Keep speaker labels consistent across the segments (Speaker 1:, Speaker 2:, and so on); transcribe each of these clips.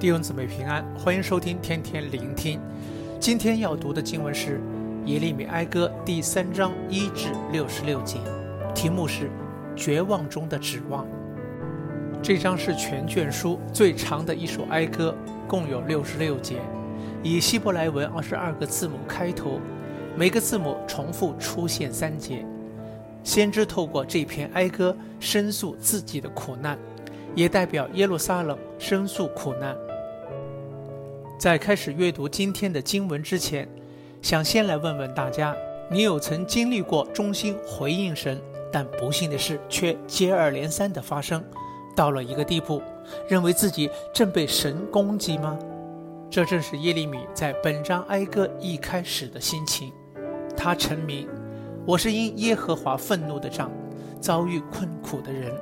Speaker 1: 弟兄姊妹平安，欢迎收听天天聆听。今天要读的经文是耶利米哀歌第三章一至六十六节，题目是“绝望中的指望”。这章是全卷书最长的一首哀歌，共有六十六节，以希伯来文二十二个字母开头，每个字母重复出现三节。先知透过这篇哀歌申诉自己的苦难，也代表耶路撒冷申诉苦难。在开始阅读今天的经文之前，想先来问问大家：你有曾经历过忠心回应神，但不幸的事却接二连三的发生，到了一个地步，认为自己正被神攻击吗？这正是耶利米在本章哀歌一开始的心情。他成名：“我是因耶和华愤怒的杖，遭遇困苦的人。”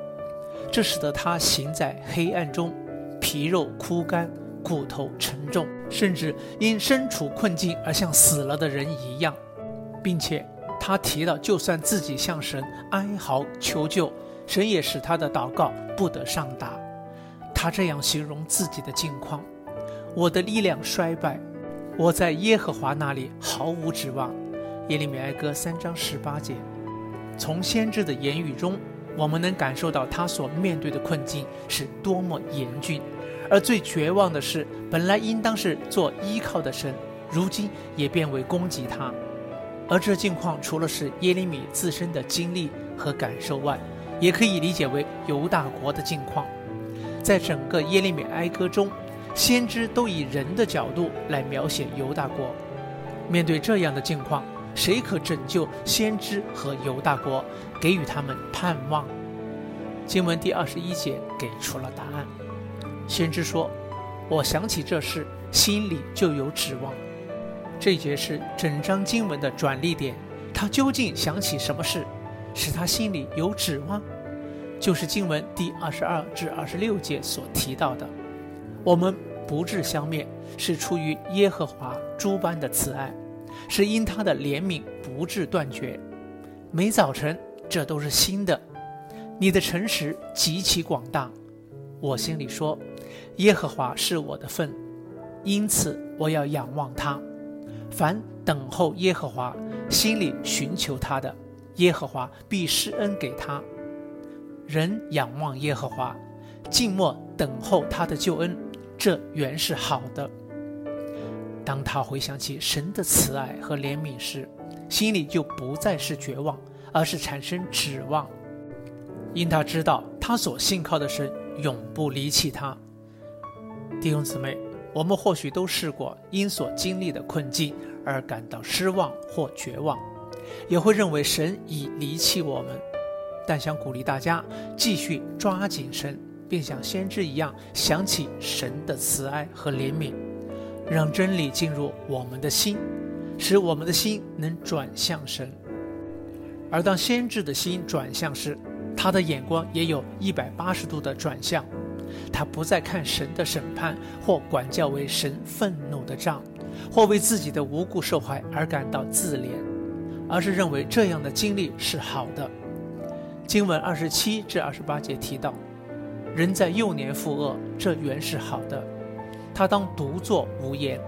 Speaker 1: 这使得他行在黑暗中，皮肉枯干。骨头沉重，甚至因身处困境而像死了的人一样，并且他提到，就算自己向神哀嚎求救，神也使他的祷告不得上达。他这样形容自己的境况：我的力量衰败，我在耶和华那里毫无指望。耶利米哀歌三章十八节。从先知的言语中，我们能感受到他所面对的困境是多么严峻。而最绝望的是，本来应当是做依靠的神，如今也变为攻击他。而这境况除了是耶利米自身的经历和感受外，也可以理解为犹大国的境况。在整个耶利米哀歌中，先知都以人的角度来描写犹大国。面对这样的境况，谁可拯救先知和犹大国，给予他们盼望？经文第二十一节给出了答案。先知说：“我想起这事，心里就有指望。”这节是整章经文的转捩点。他究竟想起什么事，使他心里有指望？就是经文第二十二至二十六节所提到的：“我们不至消灭，是出于耶和华诸般的慈爱，是因他的怜悯不致断绝。每早晨，这都是新的。你的诚实极其广大。”我心里说：“耶和华是我的份，因此我要仰望他。凡等候耶和华、心里寻求他的，耶和华必施恩给他。人仰望耶和华，静默等候他的救恩，这原是好的。当他回想起神的慈爱和怜悯时，心里就不再是绝望，而是产生指望，因他知道他所信靠的神。”永不离弃他，弟兄姊妹，我们或许都试过因所经历的困境而感到失望或绝望，也会认为神已离弃我们。但想鼓励大家继续抓紧神，并像先知一样想起神的慈爱和怜悯，让真理进入我们的心，使我们的心能转向神。而当先知的心转向时，他的眼光也有一百八十度的转向，他不再看神的审判或管教为神愤怒的杖，或为自己的无故受害而感到自怜，而是认为这样的经历是好的。经文二十七至二十八节提到，人在幼年负恶，这原是好的，他当独坐无言，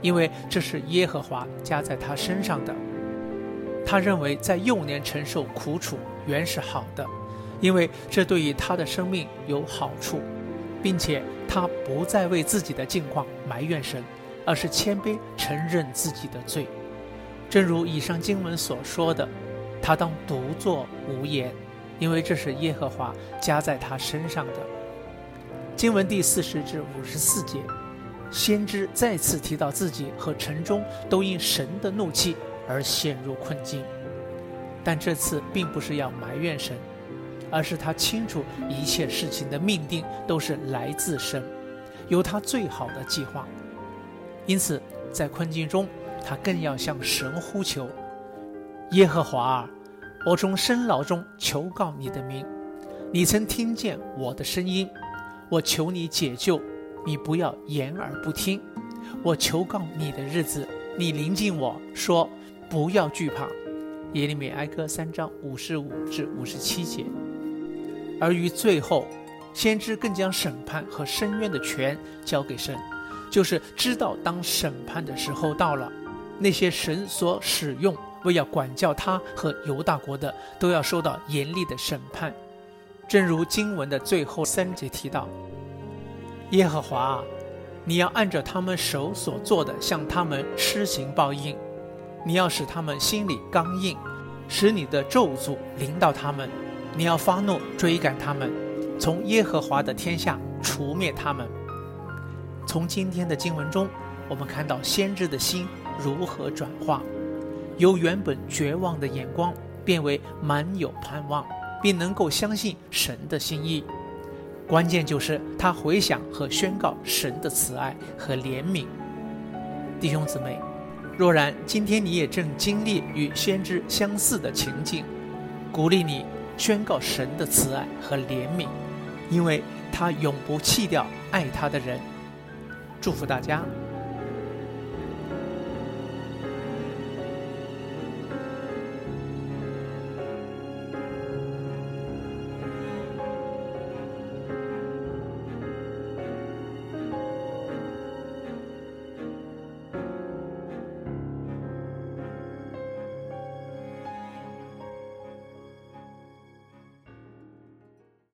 Speaker 1: 因为这是耶和华加在他身上的。他认为在幼年承受苦楚原是好的。因为这对于他的生命有好处，并且他不再为自己的境况埋怨神，而是谦卑承认自己的罪。正如以上经文所说的，他当独坐无言，因为这是耶和华加在他身上的。经文第四十至五十四节，先知再次提到自己和城中都因神的怒气而陷入困境，但这次并不是要埋怨神。而是他清楚一切事情的命定都是来自神，有他最好的计划。因此，在困境中，他更要向神呼求：耶和华啊，我从深牢中求告你的名，你曾听见我的声音，我求你解救，你不要掩耳不听。我求告你的日子，你临近我说不要惧怕。耶利米哀歌三章五十五至五十七节。而于最后，先知更将审判和伸冤的权交给神，就是知道当审判的时候到了，那些神所使用为要管教他和犹大国的，都要受到严厉的审判。正如经文的最后三节提到：“耶和华，你要按着他们手所做的，向他们施行报应；你要使他们心里刚硬，使你的咒诅临到他们；你要发怒追赶他们。”从耶和华的天下除灭他们。从今天的经文中，我们看到先知的心如何转化，由原本绝望的眼光变为满有盼望，并能够相信神的心意。关键就是他回想和宣告神的慈爱和怜悯。弟兄姊妹，若然今天你也正经历与先知相似的情境，鼓励你宣告神的慈爱和怜悯。因为他永不弃掉爱他的人，祝福大家。